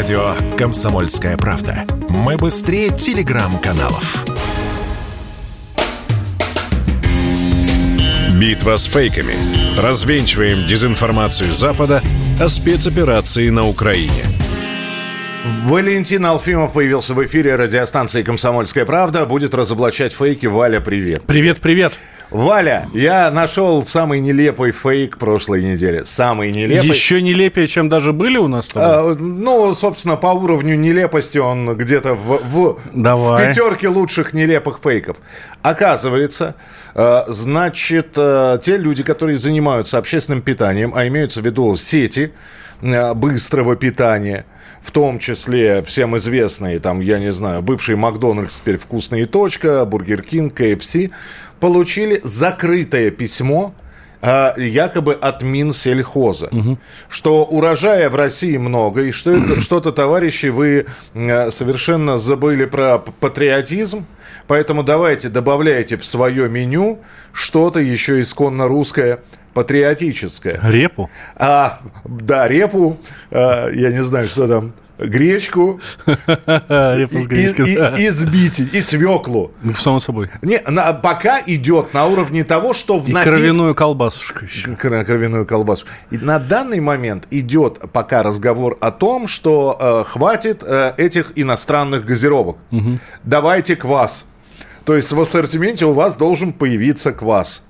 Радио «Комсомольская правда». Мы быстрее телеграм-каналов. Битва с фейками. Развенчиваем дезинформацию Запада о спецоперации на Украине. Валентин Алфимов появился в эфире радиостанции «Комсомольская правда». Будет разоблачать фейки. Валя, привет. Привет, привет. Валя, я нашел самый нелепый фейк прошлой недели. Самый нелепый. Еще нелепее, чем даже были у нас? А, ну, собственно, по уровню нелепости он где-то в, в, в пятерке лучших нелепых фейков. Оказывается, э, значит, э, те люди, которые занимаются общественным питанием, а имеются в виду сети быстрого питания – в том числе всем известные, там, я не знаю, бывший Макдональдс, теперь Вкусно и точка, Burger King, KFC, получили закрытое письмо а, якобы от Минсельхоза, угу. что урожая в России много, и что это, что-то, товарищи, вы а, совершенно забыли про патриотизм, поэтому давайте добавляйте в свое меню что-то еще исконно русское, патриотическое. Репу? А, да, репу, а, я не знаю, что там, гречку, Репу и, и, и сбитень, и свеклу. Ну, само собой. Не, на, пока идет на уровне того, что в И напит... кровяную колбасушку еще. Кровяную колбасу. И на данный момент идет пока разговор о том, что э, хватит э, этих иностранных газировок. Угу. Давайте квас. То есть в ассортименте у вас должен появиться квас.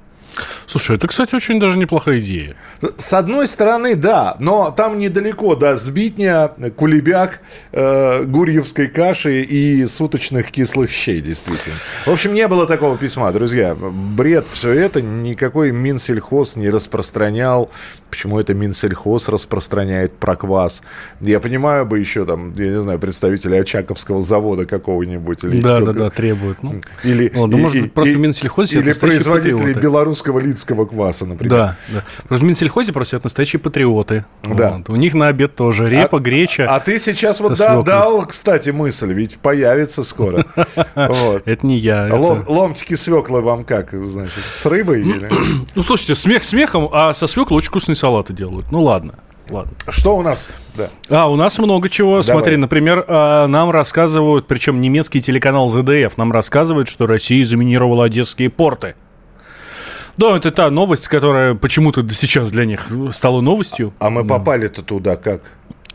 Слушай, это, кстати, очень даже неплохая идея. С одной стороны, да, но там недалеко до сбитня, кулебяк, э, гурьевской каши и суточных кислых щей, действительно. В общем, не было такого письма, друзья. Бред все это, никакой Минсельхоз не распространял. Почему это Минсельхоз распространяет про квас? Я понимаю бы еще там, я не знаю, представители Очаковского завода какого-нибудь. Или да, да, да, требуют. Ну, или, Ладно, и, может быть, просто в Минсельхозе Или производители белорусского лидского кваса, например. Да, да. Просто в Минсельхозе просят настоящие патриоты. Да. Вот. У них на обед тоже репа, а, греча. А ты сейчас вот да, дал, кстати, мысль, ведь появится скоро. Это не я. Ломтики свеклы вам как, значит, с рыбой? Ну, слушайте, смех смехом, а со свеклой очень вкусные салаты делают. Ну, ладно. Ладно. Что у нас? Да. А, у нас много чего. Давай. Смотри, например, а, нам рассказывают, причем немецкий телеканал ЗДФ нам рассказывает, что Россия заминировала одесские порты. Да, это та новость, которая почему-то сейчас для них стала новостью. А мы попали-то туда как?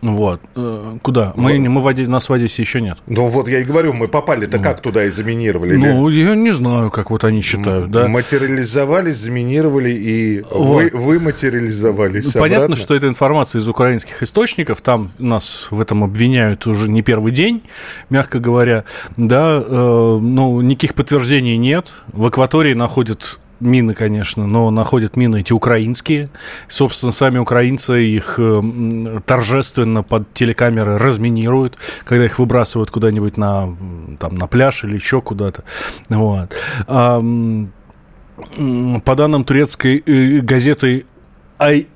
Вот. Э, куда? Мы, мы в Одессе, нас в Одессе еще нет. Ну вот я и говорю, мы попали-то вот. как туда и заминировали? Ну, или? я не знаю, как вот они считают, да. Материализовались, заминировали и вот. вы, вы материализовались Понятно, обратно? что это информация из украинских источников, там нас в этом обвиняют уже не первый день, мягко говоря, да, э, ну, никаких подтверждений нет. В акватории находят мины, конечно, но находят мины эти украинские. Собственно, сами украинцы их э, торжественно под телекамеры разминируют, когда их выбрасывают куда-нибудь на, там, на пляж или еще куда-то. Вот. А, по данным турецкой э, газеты Ай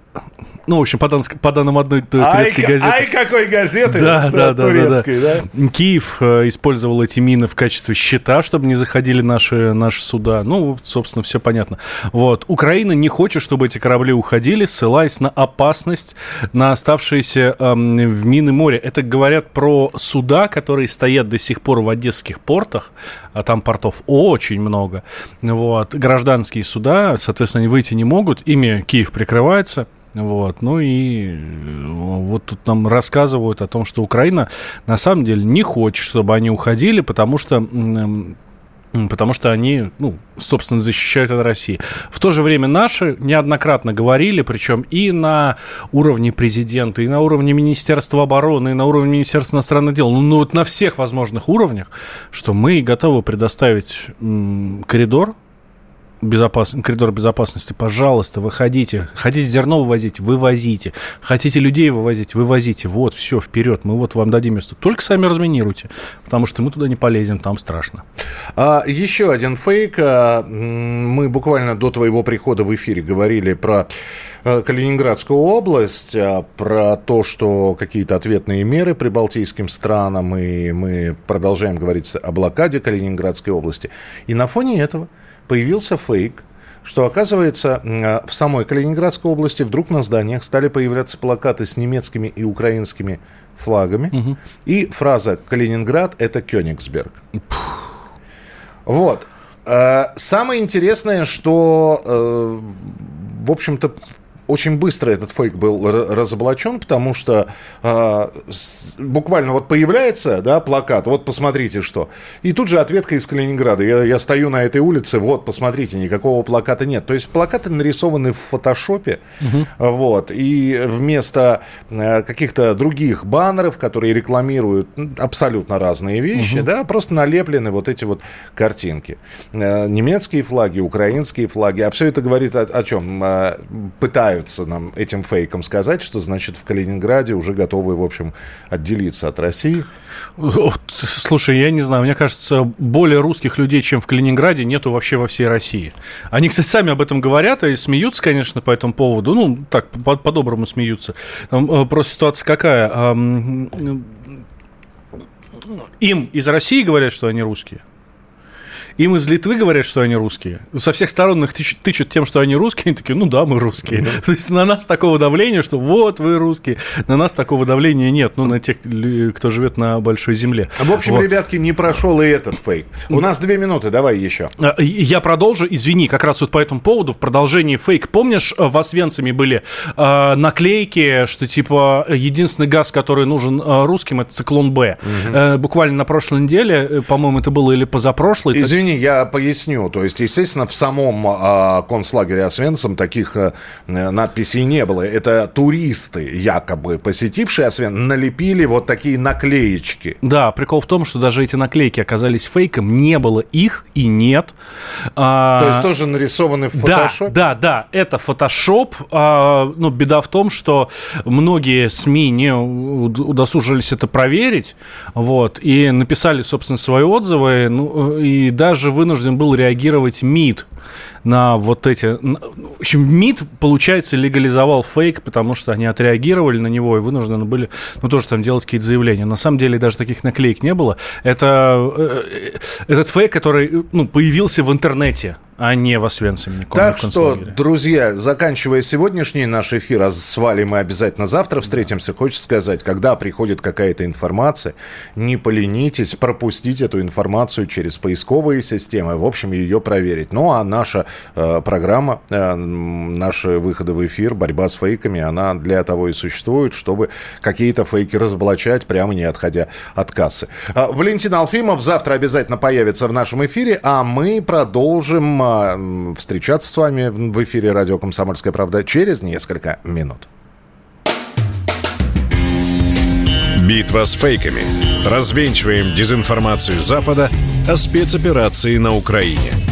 ну, в общем, по, дан, по данным одной турецкой ай, газеты. Ай, какой газеты да, да, да, турецкой, да, да. да? Киев э, использовал эти мины в качестве щита, чтобы не заходили наши, наши суда. Ну, собственно, все понятно. Вот. Украина не хочет, чтобы эти корабли уходили, ссылаясь на опасность, на оставшиеся эм, в мины море. Это говорят про суда, которые стоят до сих пор в одесских портах, а там портов очень много. Вот. Гражданские суда, соответственно, они выйти не могут, ими Киев прикрывается. Вот. Ну и э, вот тут нам рассказывают о том, что Украина на самом деле не хочет, чтобы они уходили, потому что потому что они, ну, собственно, защищают от России. В то же время наши неоднократно говорили, причем и на уровне президента, и на уровне Министерства обороны, и на уровне Министерства иностранных дел, ну, вот на всех возможных уровнях, что мы готовы предоставить коридор безопас... коридор безопасности, пожалуйста, выходите. Хотите зерно вывозить, вывозите. Хотите людей вывозить, вывозите. Вот, все, вперед, мы вот вам дадим место. Только сами разминируйте, потому что мы туда не полезем, там страшно. А, еще один фейк. А, мы буквально до твоего прихода в эфире говорили про Калининградскую область, а, про то, что какие-то ответные меры при Балтийским странам, и мы продолжаем говорить о блокаде Калининградской области. И на фоне этого появился фейк, что, оказывается, в самой Калининградской области вдруг на зданиях стали появляться плакаты с немецкими и украинскими флагами. Угу. И фраза «Калининград – это Кёнигсберг». Вот. Э, самое интересное, что, э, в общем-то, очень быстро этот фейк был разоблачен, потому что э, с, буквально вот появляется да, плакат, вот посмотрите что. И тут же ответка из Калининграда. Я, я стою на этой улице, вот посмотрите, никакого плаката нет. То есть плакаты нарисованы в фотошопе, угу. вот, и вместо э, каких-то других баннеров, которые рекламируют абсолютно разные вещи, угу. да, просто налеплены вот эти вот картинки. Э, немецкие флаги, украинские флаги, а все это говорит о, о чем? Э, пытаются пытаются нам этим фейком сказать, что, значит, в Калининграде уже готовы, в общем, отделиться от России. Слушай, я не знаю, мне кажется, более русских людей, чем в Калининграде, нету вообще во всей России. Они, кстати, сами об этом говорят и смеются, конечно, по этому поводу. Ну, так, по-доброму смеются. Э, просто ситуация какая? Им из России говорят, что они русские. Им из Литвы говорят, что они русские. Со всех сторон их тычут, тычут тем, что они русские. Они такие, ну да, мы русские. Mm-hmm. То есть на нас такого давления, что вот вы русские. На нас такого давления нет. Ну, на тех, кто живет на большой земле. В общем, вот. ребятки, не прошел и этот фейк. У нас две минуты, давай еще. А, я продолжу. Извини, как раз вот по этому поводу, в продолжении фейк. Помнишь, в Освенциме были э, наклейки, что типа единственный газ, который нужен э, русским, это циклон Б. Угу. Э, буквально на прошлой неделе, э, по-моему, это было или позапрошлой. Извини, извини, я поясню. То есть, естественно, в самом а, концлагере Освенцим таких а, надписей не было. Это туристы, якобы посетившие Освен, налепили вот такие наклеечки. Да, прикол в том, что даже эти наклейки оказались фейком. Не было их и нет. А... То есть тоже нарисованы в фотошопе? Да, да, да. Это фотошоп. А, ну, беда в том, что многие СМИ не удосужились это проверить. Вот, и написали, собственно, свои отзывы. Ну, и даже даже вынужден был реагировать МИД на вот эти... В общем, МИД, получается, легализовал фейк, потому что они отреагировали на него и вынуждены были, ну, тоже там делать какие-то заявления. На самом деле даже таких наклеек не было. Это э, э, этот фейк, который ну, появился в интернете а не в Освенциме. Так что, друзья, заканчивая сегодняшний наш эфир, а с Валей мы обязательно завтра встретимся, да. хочется сказать, когда приходит какая-то информация, не поленитесь пропустить эту информацию через поисковые системы, в общем, ее проверить. Ну, а наша э, программа, э, наши выходы в эфир, борьба с фейками, она для того и существует, чтобы какие-то фейки разоблачать, прямо не отходя от кассы. Э, Валентин Алфимов завтра обязательно появится в нашем эфире, а мы продолжим встречаться с вами в эфире радио «Комсомольская правда» через несколько минут. Битва с фейками. Развенчиваем дезинформацию Запада о спецоперации на Украине –